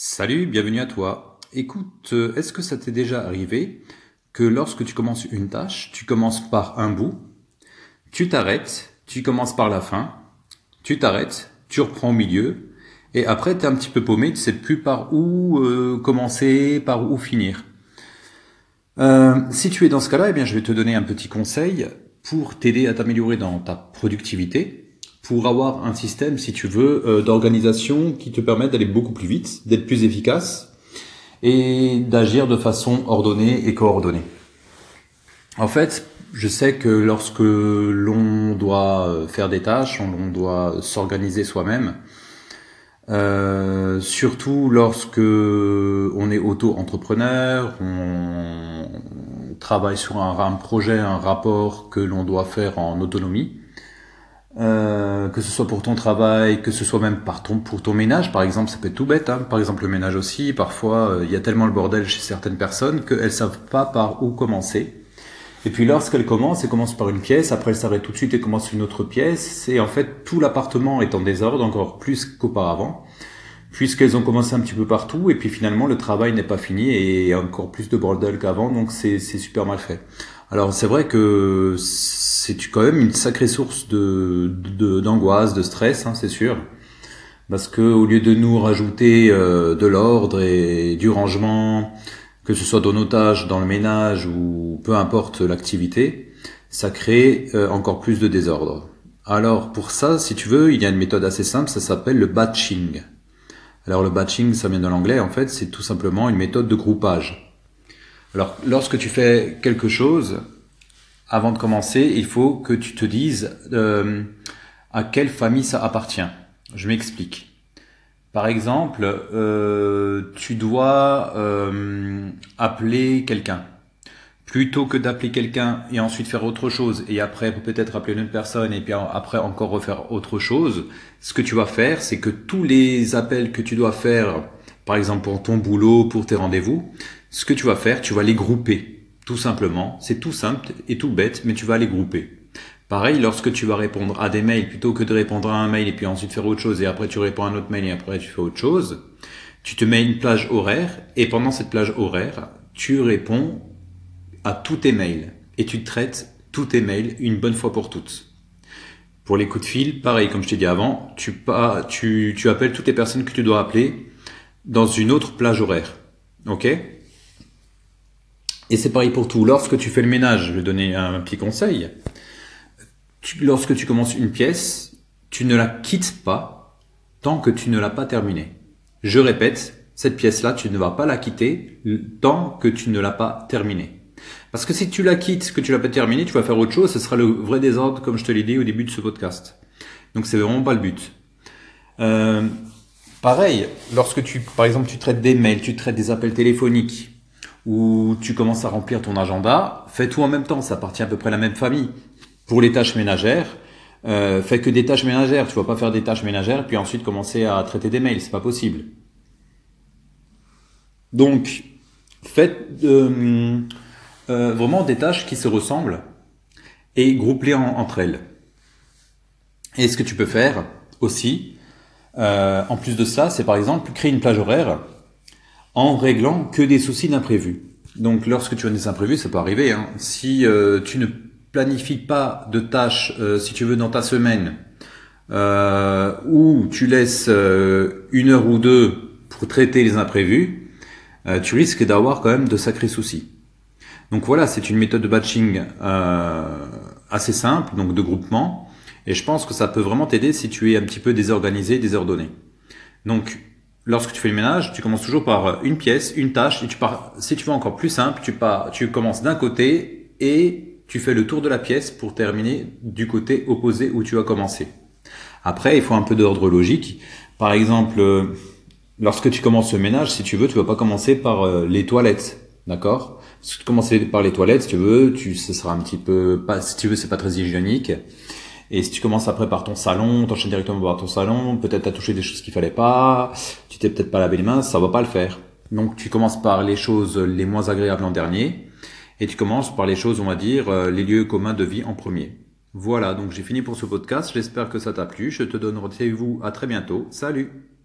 Salut, bienvenue à toi. Écoute, euh, est-ce que ça t'est déjà arrivé que lorsque tu commences une tâche, tu commences par un bout, tu t'arrêtes, tu commences par la fin, tu t'arrêtes, tu reprends au milieu, et après tu es un petit peu paumé, tu sais plus par où euh, commencer, par où finir? Euh, si tu es dans ce cas-là, eh bien je vais te donner un petit conseil pour t'aider à t'améliorer dans ta productivité pour avoir un système, si tu veux, euh, d'organisation qui te permette d'aller beaucoup plus vite, d'être plus efficace et d'agir de façon ordonnée et coordonnée. En fait, je sais que lorsque l'on doit faire des tâches, on doit s'organiser soi-même, euh, surtout lorsque on est auto-entrepreneur, on travaille sur un, un projet, un rapport que l'on doit faire en autonomie. Euh, que ce soit pour ton travail, que ce soit même par ton, pour ton ménage, par exemple, ça peut être tout bête. Hein. Par exemple, le ménage aussi, parfois, euh, il y a tellement le bordel chez certaines personnes qu'elles savent pas par où commencer. Et puis lorsqu'elles commencent, elles commencent par une pièce, après elles s'arrêtent tout de suite et commencent une autre pièce. Et en fait, tout l'appartement est en désordre, encore plus qu'auparavant, puisqu'elles ont commencé un petit peu partout, et puis finalement, le travail n'est pas fini et encore plus de bordel qu'avant, donc c'est super mal fait. Alors c'est vrai que c'est quand même une sacrée source de d'angoisse, de, stress, hein, c'est sûr, parce que au lieu de nous rajouter euh, de l'ordre et du rangement, que ce soit dans nos tâches, dans le ménage ou peu importe l'activité, ça crée euh, encore plus de désordre. Alors pour ça, si tu veux, il y a une méthode assez simple, ça s'appelle le batching. Alors le batching, ça vient de l'anglais, en fait, c'est tout simplement une méthode de groupage. Alors, lorsque tu fais quelque chose, avant de commencer, il faut que tu te dises euh, à quelle famille ça appartient. Je m'explique. Par exemple, euh, tu dois euh, appeler quelqu'un. Plutôt que d'appeler quelqu'un et ensuite faire autre chose et après peut-être appeler une autre personne et puis après encore refaire autre chose, ce que tu vas faire, c'est que tous les appels que tu dois faire, par exemple pour ton boulot, pour tes rendez-vous, ce que tu vas faire, tu vas les grouper. Tout simplement. C'est tout simple et tout bête, mais tu vas les grouper. Pareil, lorsque tu vas répondre à des mails, plutôt que de répondre à un mail et puis ensuite faire autre chose, et après tu réponds à un autre mail et après tu fais autre chose, tu te mets une plage horaire, et pendant cette plage horaire, tu réponds à tous tes mails, et tu traites tous tes mails une bonne fois pour toutes. Pour les coups de fil, pareil, comme je t'ai dit avant, tu, appelles toutes les personnes que tu dois appeler dans une autre plage horaire. Ok? Et c'est pareil pour tout. Lorsque tu fais le ménage, je vais donner un petit conseil. lorsque tu commences une pièce, tu ne la quittes pas tant que tu ne l'as pas terminée. Je répète, cette pièce-là, tu ne vas pas la quitter tant que tu ne l'as pas terminée. Parce que si tu la quittes, que tu l'as pas terminée, tu vas faire autre chose, ce sera le vrai désordre, comme je te l'ai dit au début de ce podcast. Donc c'est vraiment pas le but. Euh, pareil, lorsque tu, par exemple, tu traites des mails, tu traites des appels téléphoniques, où tu commences à remplir ton agenda, fais tout en même temps, ça appartient à peu près à la même famille. Pour les tâches ménagères, euh, fais que des tâches ménagères, tu vas pas faire des tâches ménagères puis ensuite commencer à traiter des mails, c'est pas possible. Donc, faites euh, euh, vraiment des tâches qui se ressemblent et groupe-les entre elles. Et ce que tu peux faire aussi, euh, en plus de ça, c'est par exemple créer une plage horaire en réglant que des soucis d'imprévus. Donc lorsque tu as des imprévus, ça peut arriver. Hein. Si euh, tu ne planifies pas de tâches, euh, si tu veux, dans ta semaine, euh, ou tu laisses une heure ou deux pour traiter les imprévus, tu risques d'avoir quand même de sacrés soucis. Donc voilà, c'est une méthode de batching assez simple, donc de groupement, et je pense que ça peut vraiment t'aider si tu es un petit peu désorganisé, désordonné. Donc lorsque tu fais le ménage, tu commences toujours par une pièce, une tâche, et tu pars, si tu veux encore plus simple, tu pars, tu commences d'un côté et tu fais le tour de la pièce pour terminer du côté opposé où tu as commencé. Après, il faut un peu d'ordre logique. Par exemple, euh, lorsque tu commences le ménage, si tu veux, tu vas pas commencer par euh, les toilettes, d'accord? Si tu commences par les toilettes, si tu veux, tu, ce sera un petit peu, pas, si tu veux, c'est pas très hygiénique. Et si tu commences après par ton salon, t'enchaînes directement par ton salon, peut-être t'as touché des choses qu'il fallait pas, tu t'es peut-être pas lavé les mains, ça va pas le faire. Donc tu commences par les choses les moins agréables en dernier, et tu commences par les choses, on va dire, euh, les lieux communs de vie en premier. Voilà, donc j'ai fini pour ce podcast, j'espère que ça t'a plu, je te donne rendez-vous à très bientôt, salut